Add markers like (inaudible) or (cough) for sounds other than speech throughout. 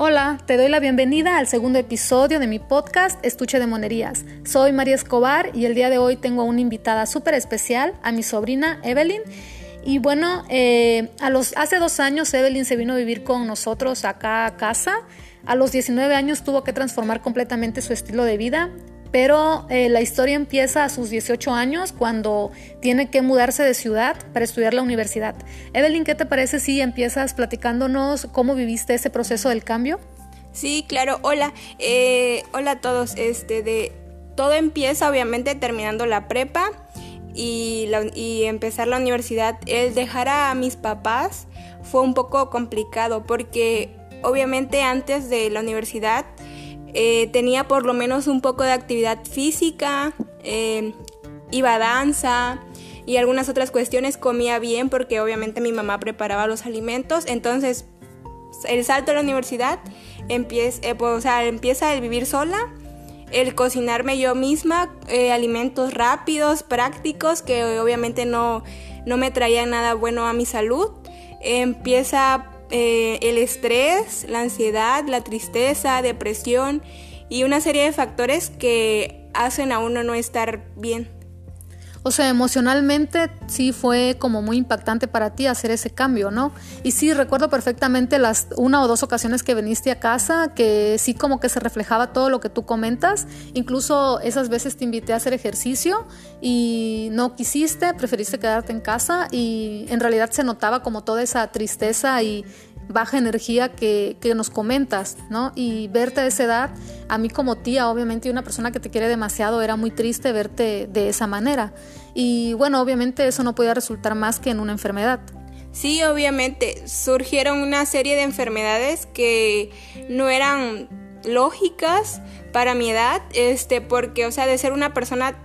Hola, te doy la bienvenida al segundo episodio de mi podcast Estuche de Monerías. Soy María Escobar y el día de hoy tengo una invitada súper especial, a mi sobrina Evelyn. Y bueno, eh, a los, hace dos años Evelyn se vino a vivir con nosotros acá a casa. A los 19 años tuvo que transformar completamente su estilo de vida pero eh, la historia empieza a sus 18 años cuando tiene que mudarse de ciudad para estudiar la universidad. Evelyn, ¿qué te parece si empiezas platicándonos cómo viviste ese proceso del cambio? Sí, claro. Hola, eh, hola a todos. Este, de todo empieza obviamente terminando la prepa y, y empezar la universidad. El dejar a mis papás fue un poco complicado porque obviamente antes de la universidad eh, tenía por lo menos un poco de actividad física, eh, iba a danza y algunas otras cuestiones, comía bien porque obviamente mi mamá preparaba los alimentos, entonces el salto a la universidad empieza, eh, pues, empieza el vivir sola, el cocinarme yo misma, alimentos rápidos, prácticos, que obviamente no, no me traían nada bueno a mi salud, empieza eh, el estrés, la ansiedad, la tristeza, depresión y una serie de factores que hacen a uno no estar bien. O sea, emocionalmente sí fue como muy impactante para ti hacer ese cambio, ¿no? Y sí, recuerdo perfectamente las una o dos ocasiones que viniste a casa, que sí como que se reflejaba todo lo que tú comentas. Incluso esas veces te invité a hacer ejercicio y no quisiste, preferiste quedarte en casa y en realidad se notaba como toda esa tristeza y baja energía que, que, nos comentas, ¿no? Y verte a esa edad, a mí como tía, obviamente, una persona que te quiere demasiado, era muy triste verte de esa manera. Y bueno, obviamente eso no podía resultar más que en una enfermedad. Sí, obviamente, surgieron una serie de enfermedades que no eran lógicas para mi edad, este, porque, o sea, de ser una persona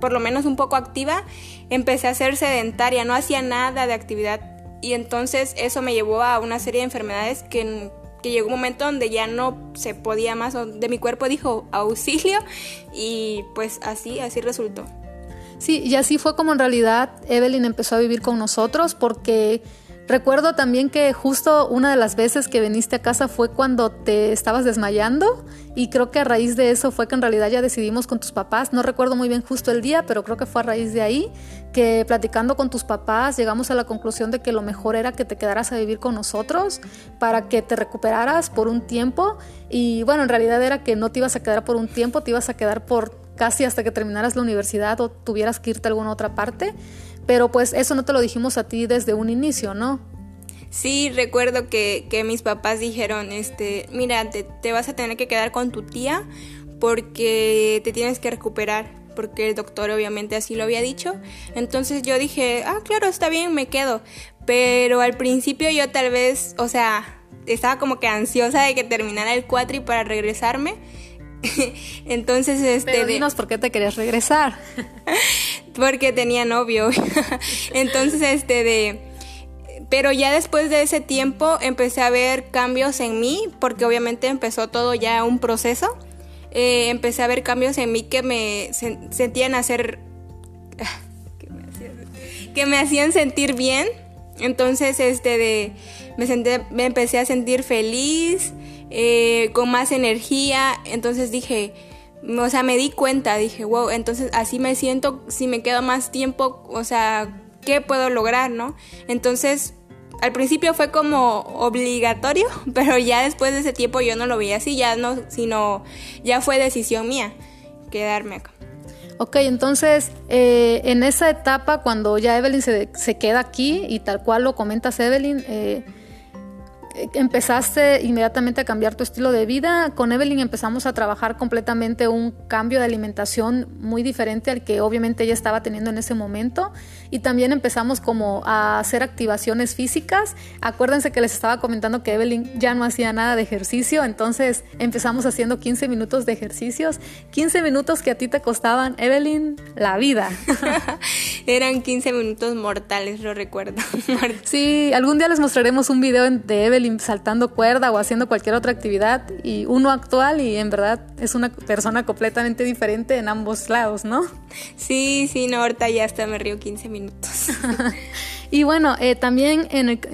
por lo menos un poco activa, empecé a ser sedentaria, no hacía nada de actividad y entonces eso me llevó a una serie de enfermedades que, que llegó un momento donde ya no se podía más, de mi cuerpo dijo auxilio y pues así, así resultó. Sí, y así fue como en realidad Evelyn empezó a vivir con nosotros porque recuerdo también que justo una de las veces que viniste a casa fue cuando te estabas desmayando y creo que a raíz de eso fue que en realidad ya decidimos con tus papás, no recuerdo muy bien justo el día, pero creo que fue a raíz de ahí que platicando con tus papás llegamos a la conclusión de que lo mejor era que te quedaras a vivir con nosotros para que te recuperaras por un tiempo. Y bueno, en realidad era que no te ibas a quedar por un tiempo, te ibas a quedar por casi hasta que terminaras la universidad o tuvieras que irte a alguna otra parte, pero pues eso no te lo dijimos a ti desde un inicio, ¿no? Sí, recuerdo que, que mis papás dijeron, este, mira, te, te, vas a tener que quedar con tu tía porque te tienes que recuperar, porque el doctor obviamente así lo había dicho. Entonces yo dije, ah, claro, está bien, me quedo. Pero al principio yo tal vez, o sea, estaba como que ansiosa de que terminara el cuatri para regresarme. (laughs) Entonces, este. Pero dinos por qué te querías regresar. (laughs) porque tenía novio. (laughs) Entonces, este, de pero ya después de ese tiempo empecé a ver cambios en mí, porque obviamente empezó todo ya un proceso. Eh, empecé a ver cambios en mí que me sentían hacer... (laughs) que me hacían sentir bien. Entonces, este de... Me, senté, me empecé a sentir feliz, eh, con más energía. Entonces dije, o sea, me di cuenta, dije, wow, entonces así me siento, si me quedo más tiempo, o sea, ¿qué puedo lograr, no? Entonces al principio fue como obligatorio, (laughs) pero ya después de ese tiempo yo no lo veía así, ya no, sino ya fue decisión mía quedarme acá. Ok, entonces eh, en esa etapa cuando ya Evelyn se, se, queda aquí y tal cual lo comentas Evelyn, eh, empezaste inmediatamente a cambiar tu estilo de vida. Con Evelyn empezamos a trabajar completamente un cambio de alimentación muy diferente al que obviamente ella estaba teniendo en ese momento. Y también empezamos como a hacer activaciones físicas. Acuérdense que les estaba comentando que Evelyn ya no hacía nada de ejercicio, entonces empezamos haciendo 15 minutos de ejercicios. 15 minutos que a ti te costaban, Evelyn, la vida. (laughs) Eran 15 minutos mortales, lo recuerdo. (laughs) sí, algún día les mostraremos un video de Evelyn saltando cuerda o haciendo cualquier otra actividad y uno actual y en verdad es una persona completamente diferente en ambos lados, ¿no? Sí, sí, no, ahorita ya hasta me río 15 minutos. (laughs) Y bueno, eh, también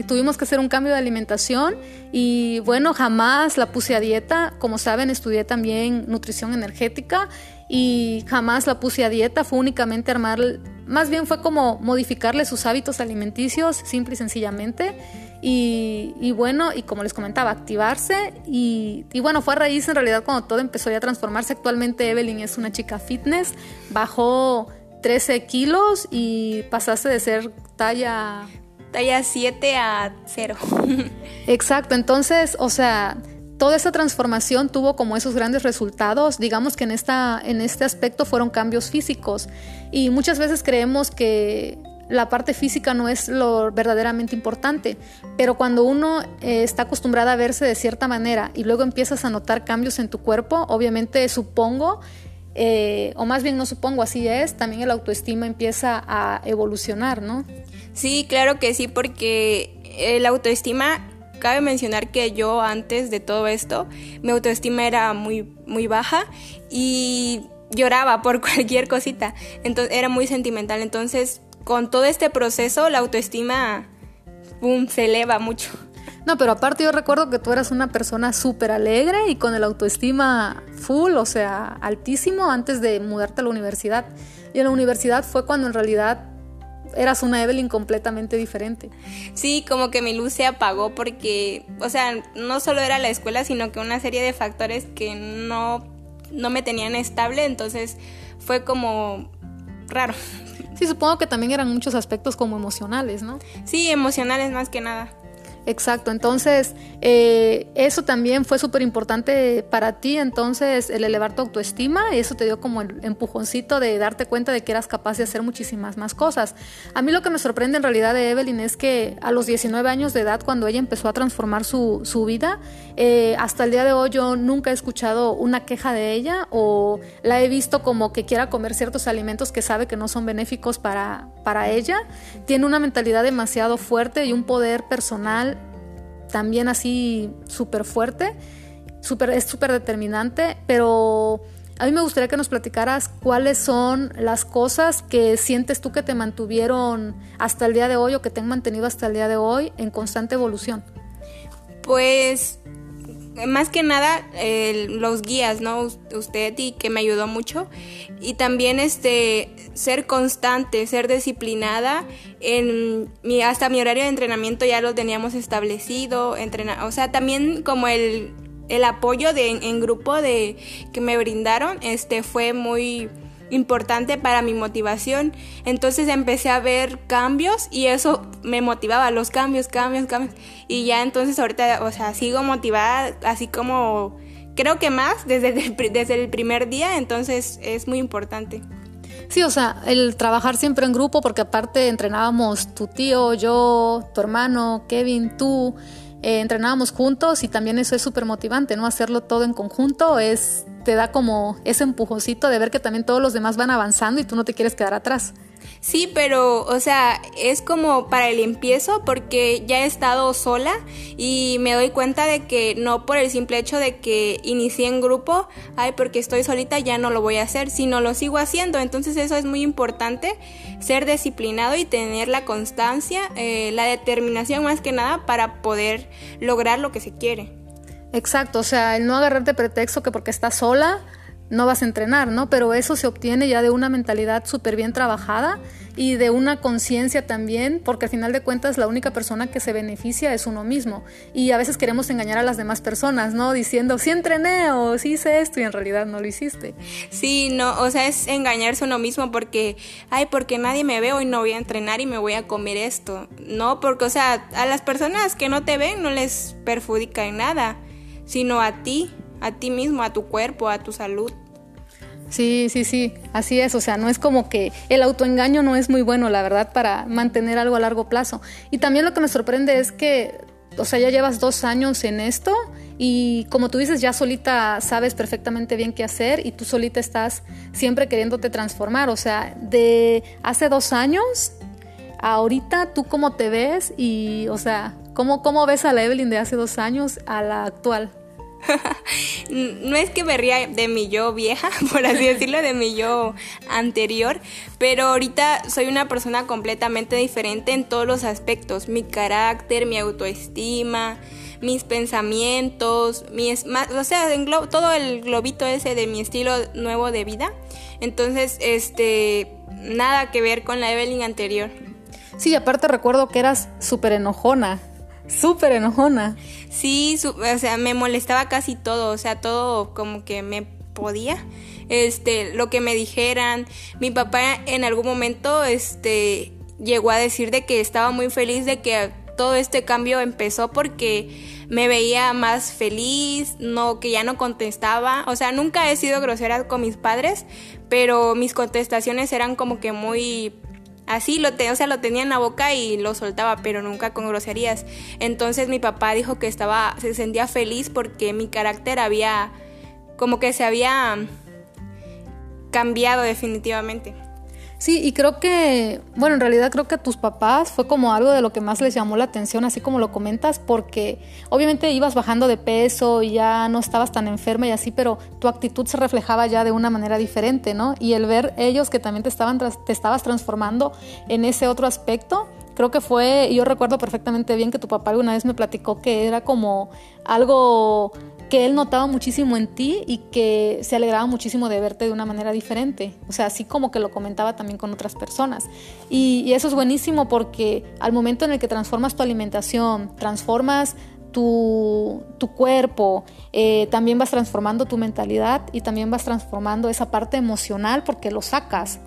tuvimos que hacer un cambio de alimentación y bueno, jamás la puse a dieta. Como saben, estudié también nutrición energética y jamás la puse a dieta. Fue únicamente armar, más bien fue como modificarle sus hábitos alimenticios, simple y sencillamente. Y, bueno, y como les comentaba, activarse. Y, y, bueno, fue a raíz en realidad cuando todo empezó ya a transformarse. Actualmente Evelyn es una chica fitness, bajó 13 kilos y pasaste de ser talla... Talla 7 a 0. (laughs) Exacto, entonces, o sea, toda esa transformación tuvo como esos grandes resultados. Digamos que en, esta, en este aspecto fueron cambios físicos. Y muchas veces creemos que la parte física no es lo verdaderamente importante, pero cuando uno eh, está acostumbrada a verse de cierta manera y luego empiezas a notar cambios en tu cuerpo, obviamente supongo eh, o más bien no supongo, así es, también el autoestima empieza a evolucionar, ¿no? Sí, claro que sí, porque el autoestima, cabe mencionar que yo antes de todo esto, mi autoestima era muy, muy baja y lloraba por (laughs) cualquier cosita, entonces era muy sentimental, entonces con todo este proceso la autoestima, boom, se eleva mucho. No, pero aparte yo recuerdo que tú eras una persona súper alegre y con el autoestima full, o sea, altísimo antes de mudarte a la universidad. Y en la universidad fue cuando en realidad eras una Evelyn completamente diferente. Sí, como que mi luz se apagó porque, o sea, no solo era la escuela, sino que una serie de factores que no, no me tenían estable, entonces fue como raro. Sí, supongo que también eran muchos aspectos como emocionales, ¿no? Sí, emocionales más que nada. Exacto, entonces eh, eso también fue súper importante para ti, entonces el elevar tu autoestima, eso te dio como el empujoncito de darte cuenta de que eras capaz de hacer muchísimas más cosas. A mí lo que me sorprende en realidad de Evelyn es que a los 19 años de edad, cuando ella empezó a transformar su, su vida, eh, hasta el día de hoy yo nunca he escuchado una queja de ella o la he visto como que quiera comer ciertos alimentos que sabe que no son benéficos para, para ella. Tiene una mentalidad demasiado fuerte y un poder personal también así súper fuerte, super, es súper determinante, pero a mí me gustaría que nos platicaras cuáles son las cosas que sientes tú que te mantuvieron hasta el día de hoy o que te han mantenido hasta el día de hoy en constante evolución. Pues más que nada los guías, ¿no? Usted y que me ayudó mucho. Y también este ser constante, ser disciplinada. En mi, hasta mi horario de entrenamiento ya lo teníamos establecido. Entrenar, o sea, también como el, el apoyo de, en grupo de, que me brindaron este, fue muy importante para mi motivación. Entonces empecé a ver cambios y eso me motivaba, los cambios, cambios, cambios. Y ya entonces ahorita, o sea, sigo motivada, así como creo que más desde (laughs) el, desde el primer día, entonces es muy importante. Sí, o sea, el trabajar siempre en grupo, porque aparte entrenábamos tu tío, yo, tu hermano, Kevin, tú, eh, entrenábamos juntos y también eso es súper motivante, ¿no? Hacerlo todo en conjunto es te da como ese empujoncito de ver que también todos los demás van avanzando y tú no te quieres quedar atrás. Sí, pero, o sea, es como para el empiezo porque ya he estado sola y me doy cuenta de que no por el simple hecho de que inicié en grupo, ay, porque estoy solita ya no lo voy a hacer, sino lo sigo haciendo. Entonces eso es muy importante, ser disciplinado y tener la constancia, eh, la determinación más que nada para poder lograr lo que se quiere. Exacto, o sea, el no agarrarte pretexto que porque estás sola no vas a entrenar, ¿no? Pero eso se obtiene ya de una mentalidad súper bien trabajada y de una conciencia también, porque al final de cuentas la única persona que se beneficia es uno mismo. Y a veces queremos engañar a las demás personas, ¿no? Diciendo, sí entrené o sí hice esto y en realidad no lo hiciste. Sí, no, o sea, es engañarse uno mismo porque, ay, porque nadie me ve hoy no voy a entrenar y me voy a comer esto. No, porque, o sea, a las personas que no te ven no les perjudica en nada, sino a ti a ti mismo, a tu cuerpo, a tu salud. Sí, sí, sí, así es, o sea, no es como que el autoengaño no es muy bueno, la verdad, para mantener algo a largo plazo. Y también lo que me sorprende es que, o sea, ya llevas dos años en esto y como tú dices, ya solita sabes perfectamente bien qué hacer y tú solita estás siempre queriéndote transformar, o sea, de hace dos años ahorita, ¿tú cómo te ves? Y, o sea, ¿cómo, cómo ves a la Evelyn de hace dos años a la actual? No es que me ría de mi yo vieja, (laughs) por así decirlo, de mi yo anterior, pero ahorita soy una persona completamente diferente en todos los aspectos, mi carácter, mi autoestima, mis pensamientos, mi o sea, todo el globito ese de mi estilo nuevo de vida. Entonces, este, nada que ver con la Evelyn anterior. Sí, aparte recuerdo que eras súper enojona, súper enojona. Sí, o sea, me molestaba casi todo, o sea, todo como que me podía, este, lo que me dijeran. Mi papá en algún momento, este, llegó a decir de que estaba muy feliz de que todo este cambio empezó porque me veía más feliz, no que ya no contestaba, o sea, nunca he sido grosera con mis padres, pero mis contestaciones eran como que muy así lo o sea, lo tenía en la boca y lo soltaba, pero nunca con groserías. Entonces mi papá dijo que estaba se sentía feliz porque mi carácter había como que se había cambiado definitivamente. Sí, y creo que, bueno, en realidad creo que a tus papás fue como algo de lo que más les llamó la atención, así como lo comentas, porque obviamente ibas bajando de peso y ya no estabas tan enferma y así, pero tu actitud se reflejaba ya de una manera diferente, ¿no? Y el ver ellos que también te, estaban, te estabas transformando en ese otro aspecto, creo que fue, yo recuerdo perfectamente bien que tu papá alguna vez me platicó que era como algo que él notaba muchísimo en ti y que se alegraba muchísimo de verte de una manera diferente. O sea, así como que lo comentaba también con otras personas. Y, eso es buenísimo porque al momento en el que transformas tu alimentación, transformas tu, cuerpo, eh, también vas transformando tu mentalidad y también vas transformando esa parte emocional porque lo sacas.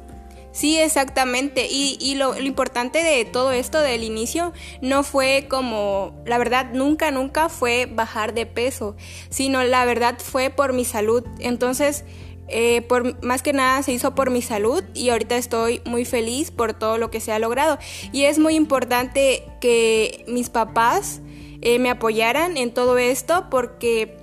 Sí, exactamente. Y, lo, importante de todo esto del inicio no fue como, la verdad, nunca, nunca fue bajar de peso, sino la verdad fue por mi salud. Entonces, eh, por, más que nada se hizo por mi salud y ahorita estoy muy feliz por todo lo que se ha logrado. Y es muy importante que mis papás eh, me apoyaran en todo esto porque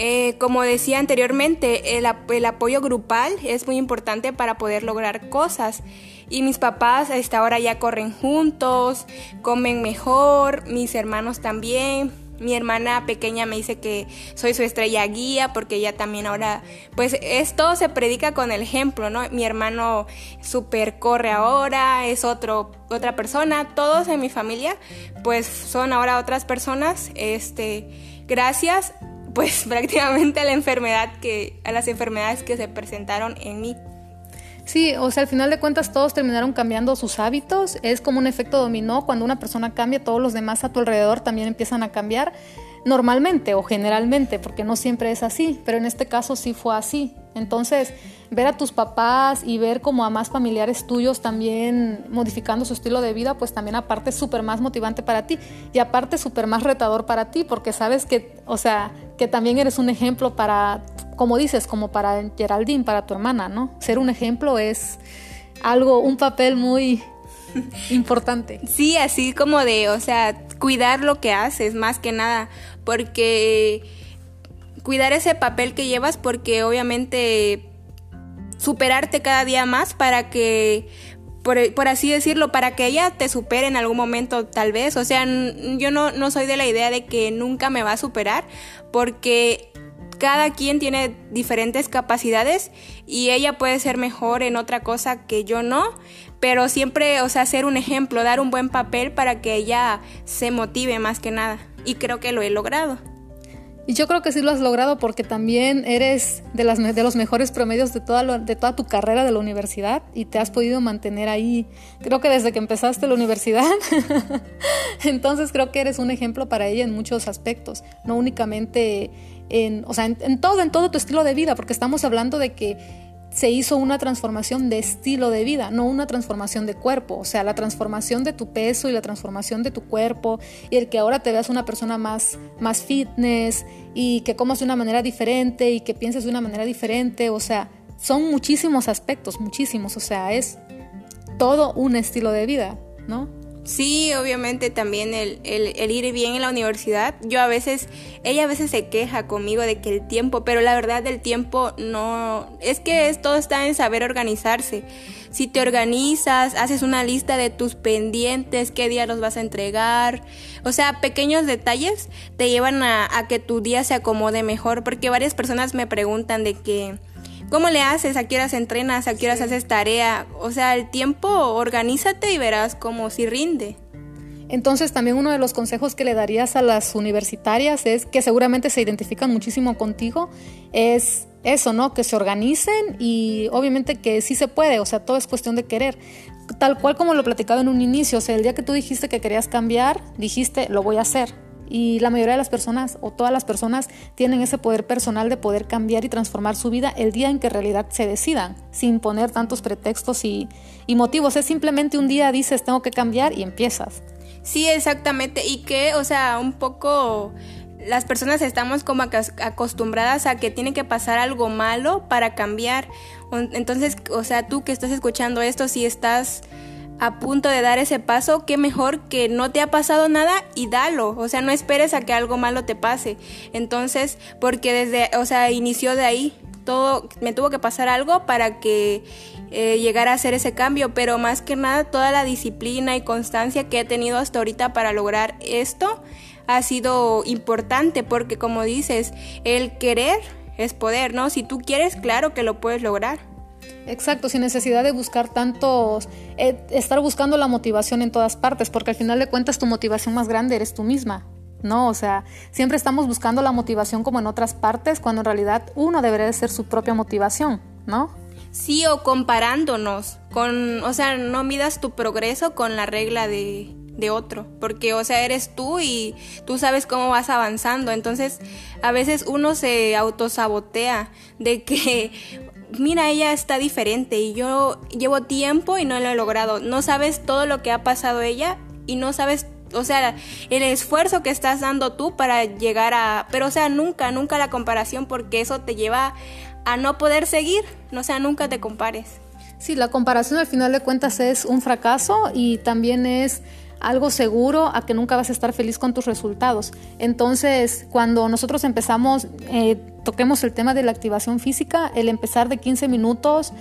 eh, como decía anteriormente, el, apoyo grupal es muy importante para poder lograr cosas. Y mis papás hasta ahora ya corren juntos, comen mejor, mis hermanos también. Mi hermana pequeña me dice que soy su estrella guía porque ella también ahora, pues esto se predica con el ejemplo, ¿no? Mi hermano super corre ahora, es otro, otra persona, todos en mi familia, pues son ahora otras personas, este, gracias pues (laughs) prácticamente a la enfermedad que, a las enfermedades que se presentaron en mí. Sí, o sea, al final de cuentas todos terminaron cambiando sus hábitos. Es como un efecto dominó. Cuando una persona cambia, todos los demás a tu alrededor también empiezan a cambiar normalmente o generalmente, porque no siempre es así, pero en este caso sí fue así. Entonces, ver a tus papás y ver como a más familiares tuyos también modificando su estilo de vida, pues también aparte es súper más motivante para ti y aparte súper más retador para ti, porque sabes que, o sea, que también eres un ejemplo para, como dices, como para Geraldine, para tu hermana, ¿no? Ser un ejemplo es algo, un papel muy (laughs) importante. Sí, así como de, o sea, cuidar lo que haces, más que nada, porque cuidar ese papel que llevas, porque obviamente superarte cada día más para que por, así decirlo, para que ella te supere en algún momento tal vez. O sea, yo no, no soy de la idea de que nunca me va a superar porque cada quien tiene diferentes capacidades y ella puede ser mejor en otra cosa que yo no, pero siempre, o sea, ser un ejemplo, dar un buen papel para que ella se motive más que nada. Y creo que lo he logrado. Y yo creo que sí lo has logrado porque también eres de, las, de los mejores promedios de toda, de toda tu carrera de la universidad y te has podido mantener ahí, creo que desde que empezaste la universidad. (laughs) Entonces creo que eres un ejemplo para ella en muchos aspectos, no únicamente en, o sea, en todo, en todo tu estilo de vida, porque estamos hablando de que se hizo una transformación de estilo de vida, no una transformación de cuerpo. O sea, la transformación de tu peso y la transformación de tu cuerpo y el que ahora te veas una persona más, más fitness y que comas de una manera diferente y que pienses de una manera diferente. O sea, son muchísimos aspectos, muchísimos. O sea, es todo un estilo de vida, ¿no? Sí, obviamente también el, el, ir bien en la universidad. Yo a veces, ella a veces se queja conmigo de que el tiempo, pero la verdad del tiempo no, es que es, todo está en saber organizarse. Si te organizas, haces una lista de tus pendientes, qué día los vas a entregar, o sea, pequeños detalles te llevan a, a que tu día se acomode mejor, porque varias personas me preguntan de que, ¿Cómo le haces? ¿A qué horas entrenas? ¿A qué horas haces tarea? O sea, el tiempo, organízate y verás cómo si rinde. Entonces también uno de los consejos que le darías a las universitarias es que seguramente se identifican muchísimo contigo, es eso, ¿no? Que se organicen y obviamente que sí se puede, o sea, todo es cuestión de querer. Tal cual como lo platicaba en un inicio, o sea, el día que tú dijiste que querías cambiar, dijiste, lo voy a hacer y la mayoría de las personas o todas las personas tienen ese poder personal de poder cambiar y transformar su vida el día en que en realidad se decidan, sin poner tantos pretextos y, motivos. Es simplemente un día dices tengo que cambiar y empiezas. Sí, exactamente. Y que, o sea, un poco las personas estamos como acostumbradas a que tiene que pasar algo malo para cambiar. Entonces, o sea, tú que estás escuchando esto, si estás a punto de dar ese paso, qué mejor que no te ha pasado nada y dalo. O sea, no esperes a que algo malo te pase. Entonces, porque desde, o sea, inició de ahí. Todo, me tuvo que pasar algo para que eh, llegara a hacer ese cambio, pero más que nada toda la disciplina y constancia que he tenido hasta ahorita para lograr esto ha sido importante porque como dices, el querer es poder, ¿no? Si tú quieres, claro que lo puedes lograr. Exacto, sin necesidad de buscar tantos, eh, estar buscando la motivación en todas partes, porque al final de cuentas tu motivación más grande eres tú misma, ¿no? O sea, siempre estamos buscando la motivación como en otras partes, cuando en realidad uno debería de ser su propia motivación, ¿no? Sí, o comparándonos con, o sea, no midas tu progreso con la regla de, de otro, porque o sea, eres tú y tú sabes cómo vas avanzando, entonces a veces uno se autosabotea de que mira, ella está diferente y yo llevo tiempo y no lo he logrado. No sabes todo lo que ha pasado ella y no sabes, o sea, el esfuerzo que estás dando tú para llegar a... Pero, o sea, nunca, nunca la comparación porque eso te lleva a no poder seguir. O sea, nunca te compares. Sí, la comparación al final de cuentas es un fracaso y también es algo seguro a que nunca vas a estar feliz con tus resultados. Entonces, cuando nosotros empezamos, eh, toquemos el tema de la activación física, el empezar de 15 minutos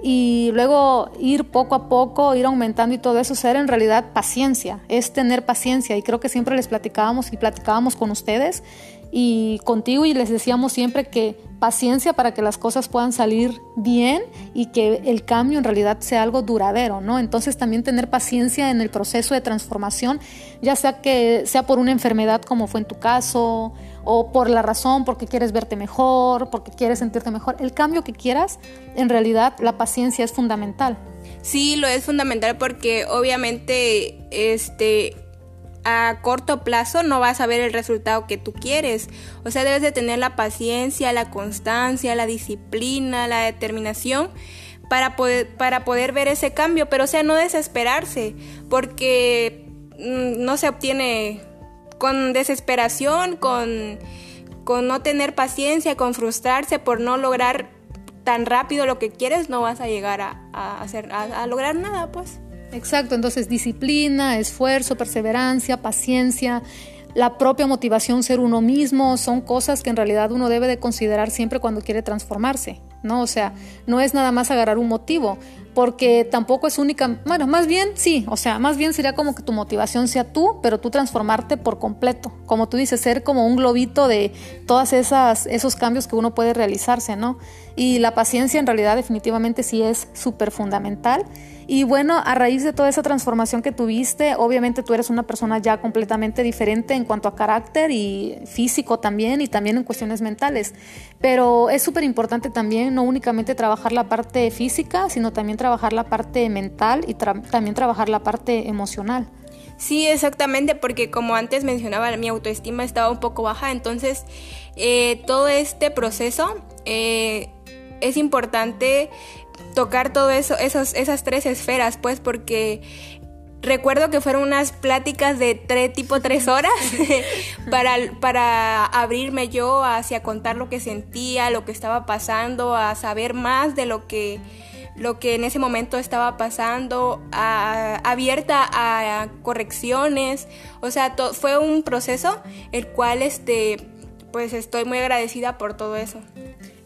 y luego ir poco a poco, ir aumentando y todo eso, ser en realidad paciencia, es tener paciencia. Y creo que siempre les platicábamos y platicábamos con ustedes y contigo y les decíamos siempre que paciencia para que las cosas puedan salir bien y que el cambio en realidad sea algo duradero, ¿no? Entonces también tener paciencia en el proceso de transformación, ya sea que sea por una enfermedad como fue en tu caso o por la razón porque quieres verte mejor, porque quieres sentirte mejor, el cambio que quieras, en realidad la paciencia es fundamental. Sí, lo es fundamental porque obviamente este a corto plazo no vas a ver el resultado que tú quieres. O sea, debes de tener la paciencia, la constancia, la disciplina, la determinación para poder, para poder ver ese cambio. Pero o sea, no desesperarse, porque mm, no se obtiene con desesperación, con, con no tener paciencia, con frustrarse por no lograr tan rápido lo que quieres, no vas a llegar a, hacer, a lograr nada, pues. Exacto, entonces disciplina, esfuerzo, perseverancia, paciencia, la propia motivación, ser uno mismo, son cosas que en realidad uno debe de considerar siempre cuando quiere transformarse, ¿no? O sea, no es nada más agarrar un motivo, porque tampoco es única, bueno, más bien sí, o sea, más bien sería como que tu motivación sea tú, pero tú transformarte por completo, como tú dices, ser como un globito de todas esas esos cambios que uno puede realizarse, ¿no? Y la paciencia en realidad definitivamente sí es súper fundamental. Y bueno, a raíz de toda esa transformación que tuviste, obviamente tú eres una persona ya completamente diferente en cuanto a carácter y físico también y también en cuestiones mentales. Pero es súper importante también no únicamente trabajar la parte física, sino también trabajar la parte mental y también trabajar la parte emocional. Sí, exactamente, porque como antes mencionaba, mi autoestima estaba un poco baja, entonces eh, todo este proceso eh, es importante tocar todo eso, esos, esas tres esferas, pues porque recuerdo que fueron unas pláticas de tres, tipo tres (laughs) horas (laughs) para, para abrirme yo hacia contar lo que sentía, lo que estaba pasando, a saber más de lo que lo que en ese momento estaba pasando, abierta a correcciones, o sea, fue un proceso el cual este pues estoy muy agradecida por todo eso.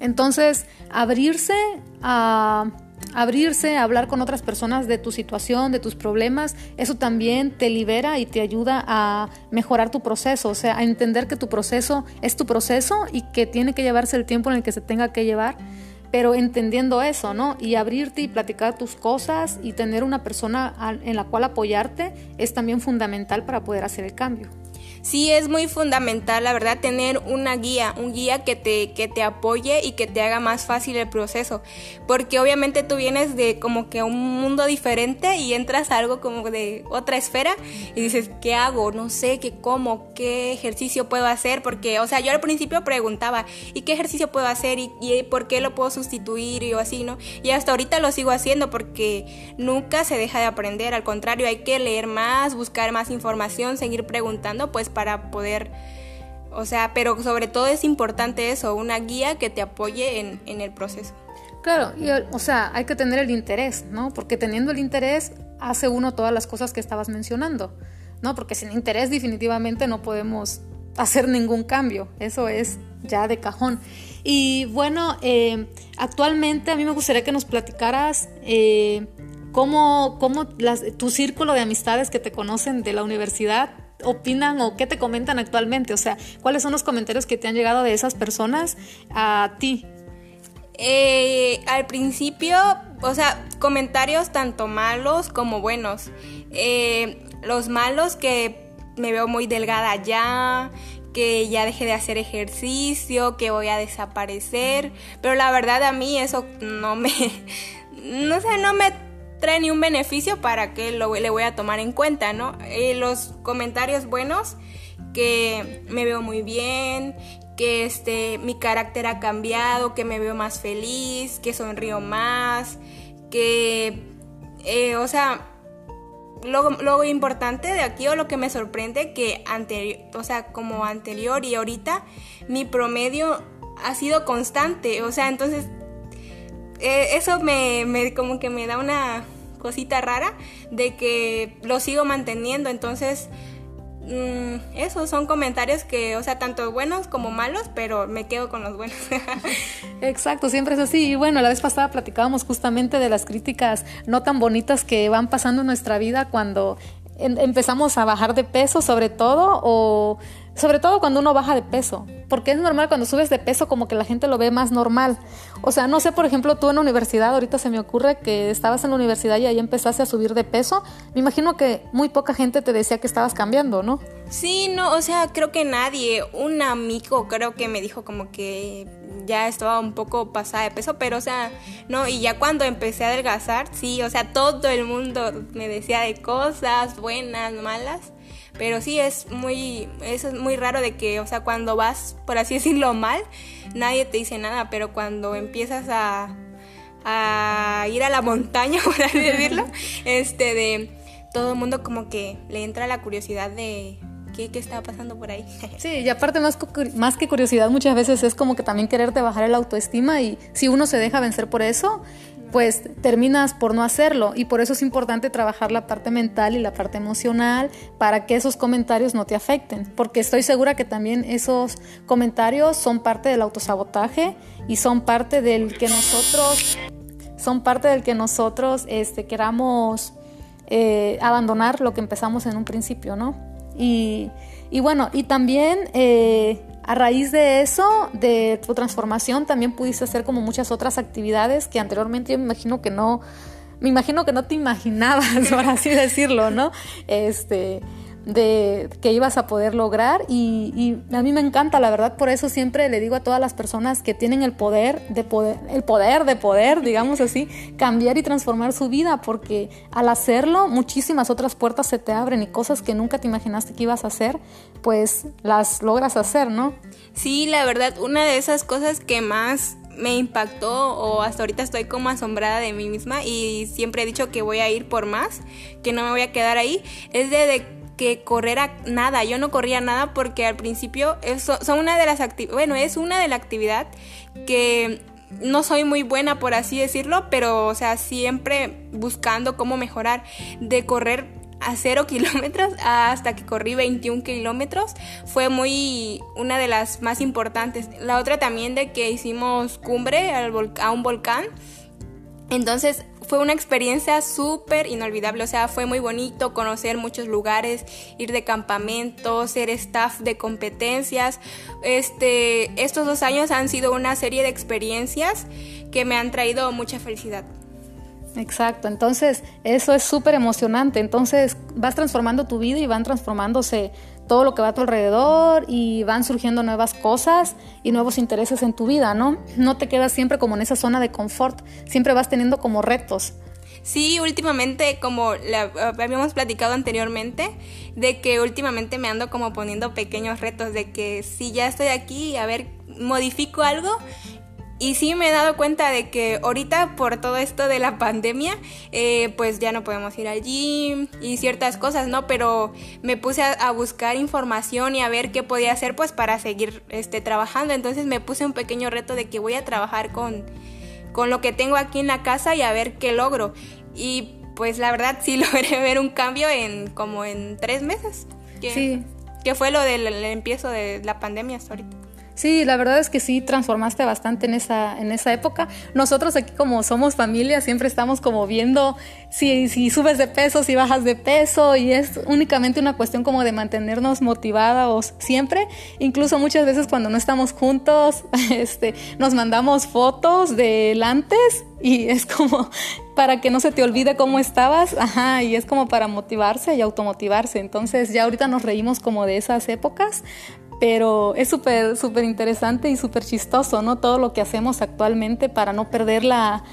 Entonces, abrirse a abrirse, hablar con otras personas de tu situación, de tus problemas, eso también te libera y te ayuda a mejorar tu proceso, o sea, a entender que tu proceso es tu proceso y que tiene que llevarse el tiempo en el que se tenga que llevar, pero entendiendo eso, ¿no? Y abrirte y platicar tus cosas y tener una persona en la cual apoyarte es también fundamental para poder hacer el cambio sí es muy fundamental, la verdad, tener una guía, un guía que te, que te apoye y que te haga más fácil el proceso. Porque obviamente tú vienes de como que un mundo diferente y entras a algo como de otra esfera y dices, ¿qué hago? No sé, ¿qué cómo? ¿Qué ejercicio puedo hacer? Porque, o sea, yo al principio preguntaba, ¿y qué ejercicio puedo hacer? ¿Y, y por qué lo puedo sustituir? Y así, ¿no? Y hasta ahorita lo sigo haciendo porque nunca se deja de aprender, al contrario, hay que leer más, buscar más información, seguir preguntando, pues para poder, o sea, pero sobre todo es importante eso, una guía que te apoye en, el proceso. Claro, o sea, hay que tener el interés, ¿no? Porque teniendo el interés hace uno todas las cosas que estabas mencionando, ¿no? Porque sin interés definitivamente no podemos hacer ningún cambio, eso es ya de cajón. Y bueno, eh, actualmente a mí me gustaría que nos platicaras eh, cómo, cómo tu círculo de amistades que te conocen de la universidad opinan o qué te comentan actualmente? O sea, ¿cuáles son los comentarios que te han llegado de esas personas a ti? Eh, al principio, o sea, comentarios tanto malos como buenos. Eh, los malos que me veo muy delgada ya, que ya dejé de hacer ejercicio, que voy a desaparecer, pero la verdad a mí eso no me, (laughs) no sé, no me trae ni un beneficio para que lo, le voy a tomar en cuenta, ¿no? Eh, los comentarios buenos, que me veo muy bien, que este, mi carácter ha cambiado, que me veo más feliz, que sonrío más, que, eh, o sea, lo, lo, importante de aquí o lo que me sorprende que anterior, o sea, como anterior y ahorita, mi promedio ha sido constante, o sea, entonces eh, eso me, me, como que me da una cosita rara de que lo sigo manteniendo. Entonces, mm, esos son comentarios que, o sea, tanto buenos como malos, pero me quedo con los buenos. (laughs) Exacto, siempre es así. Y bueno, la vez pasada platicábamos justamente de las críticas no tan bonitas que van pasando en nuestra vida cuando empezamos a bajar de peso sobre todo o sobre todo cuando uno baja de peso, porque es normal cuando subes de peso como que la gente lo ve más normal. O sea, no sé, por ejemplo, tú en la universidad, ahorita se me ocurre que estabas en la universidad y ahí empezaste a subir de peso. Me imagino que muy poca gente te decía que estabas cambiando, ¿no? Sí, no, o sea, creo que nadie, un amigo creo que me dijo como que ya estaba un poco pasada de peso, pero o sea, no, y ya cuando empecé a adelgazar, sí, o sea, todo el mundo me decía de cosas buenas, malas. Pero sí es muy, eso es muy raro de que, o sea, cuando vas, por así (laughs) decirlo, mal, nadie te dice nada, pero cuando empiezas a, a ir a la montaña, (laughs) por así decirlo, este, de todo el mundo como que le entra la curiosidad de, ¿Qué, ¿Qué, está pasando por ahí? (laughs) Sí, y aparte más, más que curiosidad muchas veces es como que también quererte bajar el autoestima y si uno se deja vencer por eso, pues terminas por no hacerlo y por eso es importante trabajar la parte mental y la parte emocional para que esos comentarios no te afecten, porque estoy segura que también esos comentarios son parte del autosabotaje y son parte del que nosotros son parte del que nosotros este, queramos eh, abandonar lo que empezamos en un principio, ¿no? Y, y bueno, y también eh, a raíz de eso, de tu transformación, también pudiste hacer como muchas otras actividades que anteriormente yo me imagino que no, me imagino que no te imaginabas, (laughs) por así decirlo, ¿no? Este, de que ibas a poder lograr y, a mí me encanta, la verdad, por eso siempre le digo a todas las personas que tienen el poder de poder, el poder de poder, (laughs) digamos así, cambiar y transformar su vida, porque al hacerlo muchísimas otras puertas se te abren y cosas que nunca te imaginaste que ibas a hacer, pues las logras hacer, ¿no? Sí, la verdad, una de esas cosas que más me impactó o hasta ahorita estoy como asombrada de mí misma y siempre he dicho que voy a ir por más, que no me voy a quedar ahí, es de, de que correr a nada. Yo no corría nada porque al principio eso, son una de las actividades, bueno, es una de la actividad que no soy muy buena, por así decirlo, pero, o sea, siempre buscando cómo mejorar. De correr a cero (laughs) kilómetros hasta que corrí 21 kilómetros fue muy una de las más importantes. La otra también de que hicimos cumbre a un volcán. Entonces fue una experiencia súper inolvidable, o sea, fue muy bonito conocer muchos lugares, ir de campamento, ser staff de competencias. Este, estos dos años han sido una serie de experiencias que me han traído mucha felicidad. Exacto, entonces eso es súper emocionante, entonces vas transformando tu vida y van transformándose todo lo que va a tu alrededor y van surgiendo nuevas cosas y nuevos intereses en tu vida, ¿no? No te quedas siempre como en esa zona de confort, siempre vas teniendo como retos. Sí, últimamente, como habíamos platicado anteriormente, de que últimamente me ando como poniendo pequeños retos, de que si ya estoy aquí, a ver, modifico algo y sí me he dado cuenta de que ahorita por todo esto de la pandemia, eh, pues ya no podemos ir al gym y ciertas cosas, ¿no? Pero me puse a, buscar información y a ver qué podía hacer pues para seguir este, trabajando. Entonces me puse un pequeño reto de que voy a trabajar con, con lo que tengo aquí en la casa y a ver qué logro. Y pues la verdad sí (laughs) logré ver un cambio en como en tres meses. Que, sí. Que fue lo del empiezo de la pandemia hasta ahorita. Sí, la verdad es que sí transformaste bastante en esa, en esa época. Nosotros aquí como somos familia siempre estamos como viendo si, si subes de peso, si bajas de peso y es únicamente una cuestión como de mantenernos motivados siempre. Incluso muchas veces cuando no estamos juntos, (laughs) este, nos mandamos fotos del antes y es como (laughs) para que no se te olvide cómo estabas, ajá, y es como para motivarse y automotivarse. Entonces ya ahorita nos reímos como de esas épocas, pero es súper, súper interesante y súper chistoso, ¿no? Todo lo que hacemos actualmente para no perder la,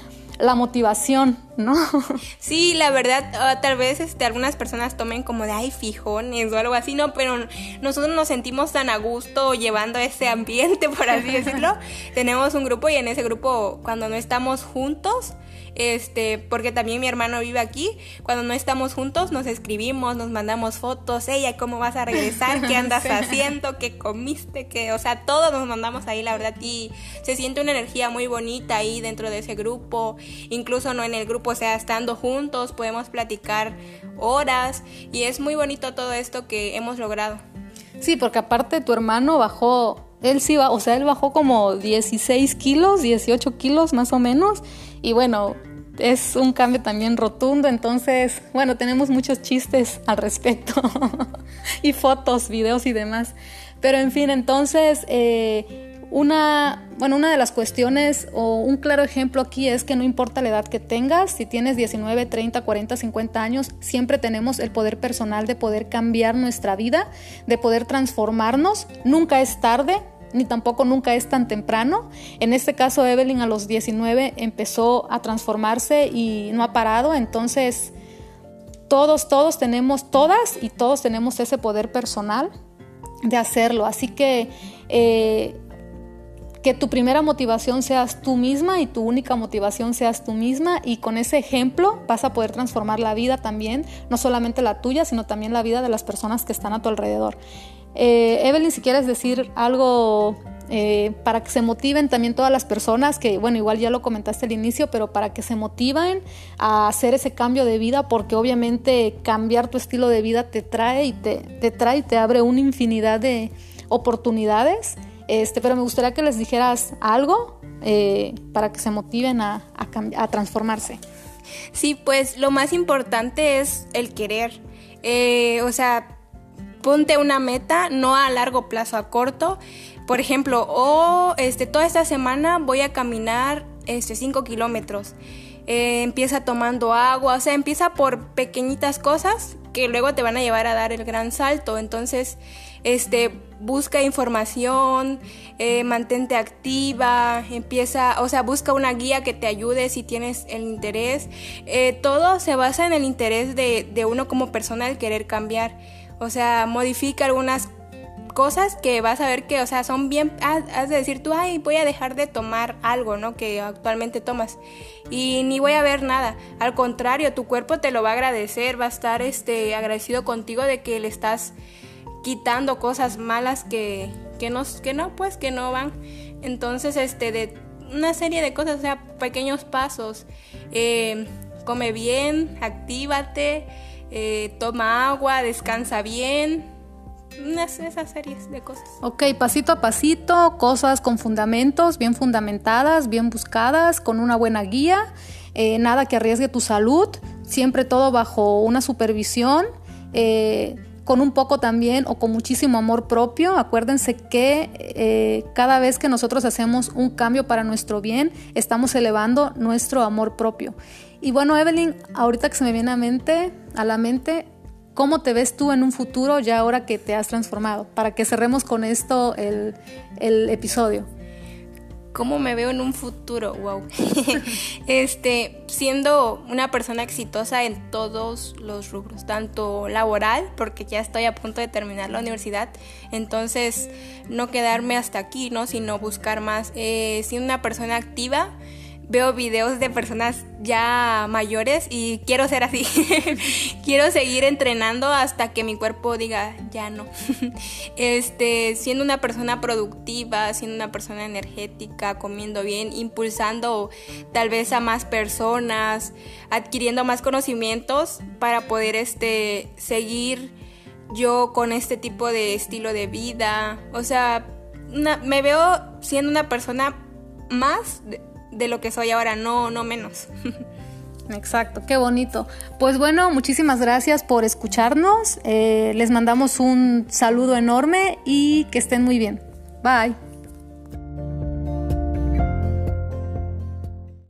motivación, ¿no? (laughs) Sí, la verdad, ah, tal vez este, algunas personas tomen como de, ay, fijones o algo así, ¿no? Pero nosotros nos sentimos tan a gusto llevando ese ambiente, por así (laughs) decirlo. Tenemos un grupo y en ese grupo, cuando no estamos juntos, este, porque también mi hermano vive aquí. Cuando no estamos juntos, nos escribimos, nos mandamos fotos, ella, ¿cómo vas a regresar? ¿Qué (laughs) andas haciendo? ¿Qué comiste? ¿Qué? O sea, todos nos mandamos ahí, la verdad, y se siente una energía muy bonita ahí dentro de ese grupo. Incluso no en el grupo, o sea, estando juntos, podemos platicar horas y es muy bonito todo esto que hemos logrado. Sí, porque aparte tu hermano bajó él sí va, o sea, él bajó como 16 kilos, 18 kilos más o menos. Y bueno, es un cambio también rotundo, entonces, bueno, tenemos muchos chistes al respecto (laughs) y fotos, videos y demás. Pero en fin, entonces, eh, una, bueno, una de las cuestiones o un claro ejemplo aquí es que no importa la edad que tengas, si tienes 19, 30, 40, 50 años, siempre tenemos el poder personal de poder cambiar nuestra vida, de poder transformarnos. Nunca es tarde, ni tampoco nunca es tan temprano. En este caso, Evelyn a los 19 empezó a transformarse y no ha parado, entonces todos, todos tenemos, todas y todos tenemos ese poder personal de hacerlo. Así que eh, que tu primera motivación seas tú misma y tu única motivación seas tú misma y con ese ejemplo vas a poder transformar la vida también, no solamente la tuya, sino también la vida de las personas que están a tu alrededor. Eh, Evelyn, si quieres decir algo eh, para que se motiven también todas las personas, que bueno, igual ya lo comentaste al inicio, pero para que se motiven a hacer ese cambio de vida, porque obviamente cambiar tu estilo de vida te trae y te, te trae y te abre una infinidad de oportunidades. Este, pero me gustaría que les dijeras algo eh, para que se motiven a, a, transformarse. Sí, pues lo más importante es el querer. o sea, ponte una meta, no a largo plazo, a corto. Por ejemplo, o este, toda esta semana voy a caminar este, 5 kilómetros. Eh, empieza tomando agua, o sea, empieza por pequeñitas cosas que luego te van a llevar a dar el gran salto. Entonces, este, busca información, eh, mantente activa, empieza, o sea, busca una guía que te ayude si tienes el interés. Eh, todo se basa en el interés de, de uno como persona, el querer cambiar. O sea, modifica algunas cosas que vas a ver que, o sea, son bien, has de decir tú, ay, voy a dejar de tomar algo, ¿no? Que actualmente tomas. Y ni voy a ver nada. Al contrario, tu cuerpo te lo va a agradecer, va a estar este, agradecido contigo de que le estás quitando cosas malas que, que, no, que no, pues, que no van. Entonces, este, de una serie de cosas, o sea, pequeños pasos. Eh, come bien, actívate, eh, toma agua, descansa bien. Esas series de cosas. Ok, pasito a pasito, cosas con fundamentos, bien fundamentadas, bien buscadas, con una buena guía, eh, nada que arriesgue tu salud, siempre todo bajo una supervisión. Eh, con un poco también o con muchísimo amor propio. Acuérdense que eh, cada vez que nosotros hacemos un cambio para nuestro bien, estamos elevando nuestro amor propio. Y bueno, Evelyn, ahorita que se me viene a, mente, a la mente, ¿cómo te ves tú en un futuro ya ahora que te has transformado? Para que cerremos con esto el, el episodio. ¿Cómo me veo en un futuro? Wow. (laughs) este, siendo una persona exitosa en todos los rubros, tanto laboral, porque ya estoy a punto de terminar la universidad, entonces no quedarme hasta aquí, ¿no? Sino buscar más. Eh, siendo una persona activa, veo videos de personas ya mayores y quiero ser así. (laughs) quiero seguir entrenando hasta que mi cuerpo diga ya no. (laughs) este, siendo una persona productiva, siendo una persona energética, comiendo bien, impulsando tal vez a más personas, adquiriendo más conocimientos para poder este seguir yo con este tipo de estilo de vida. O sea, me veo siendo una persona más de lo que soy ahora, no, no menos. (laughs) Exacto, qué bonito. Pues bueno, muchísimas gracias por escucharnos. Eh, les mandamos un saludo enorme y que estén muy bien. Bye.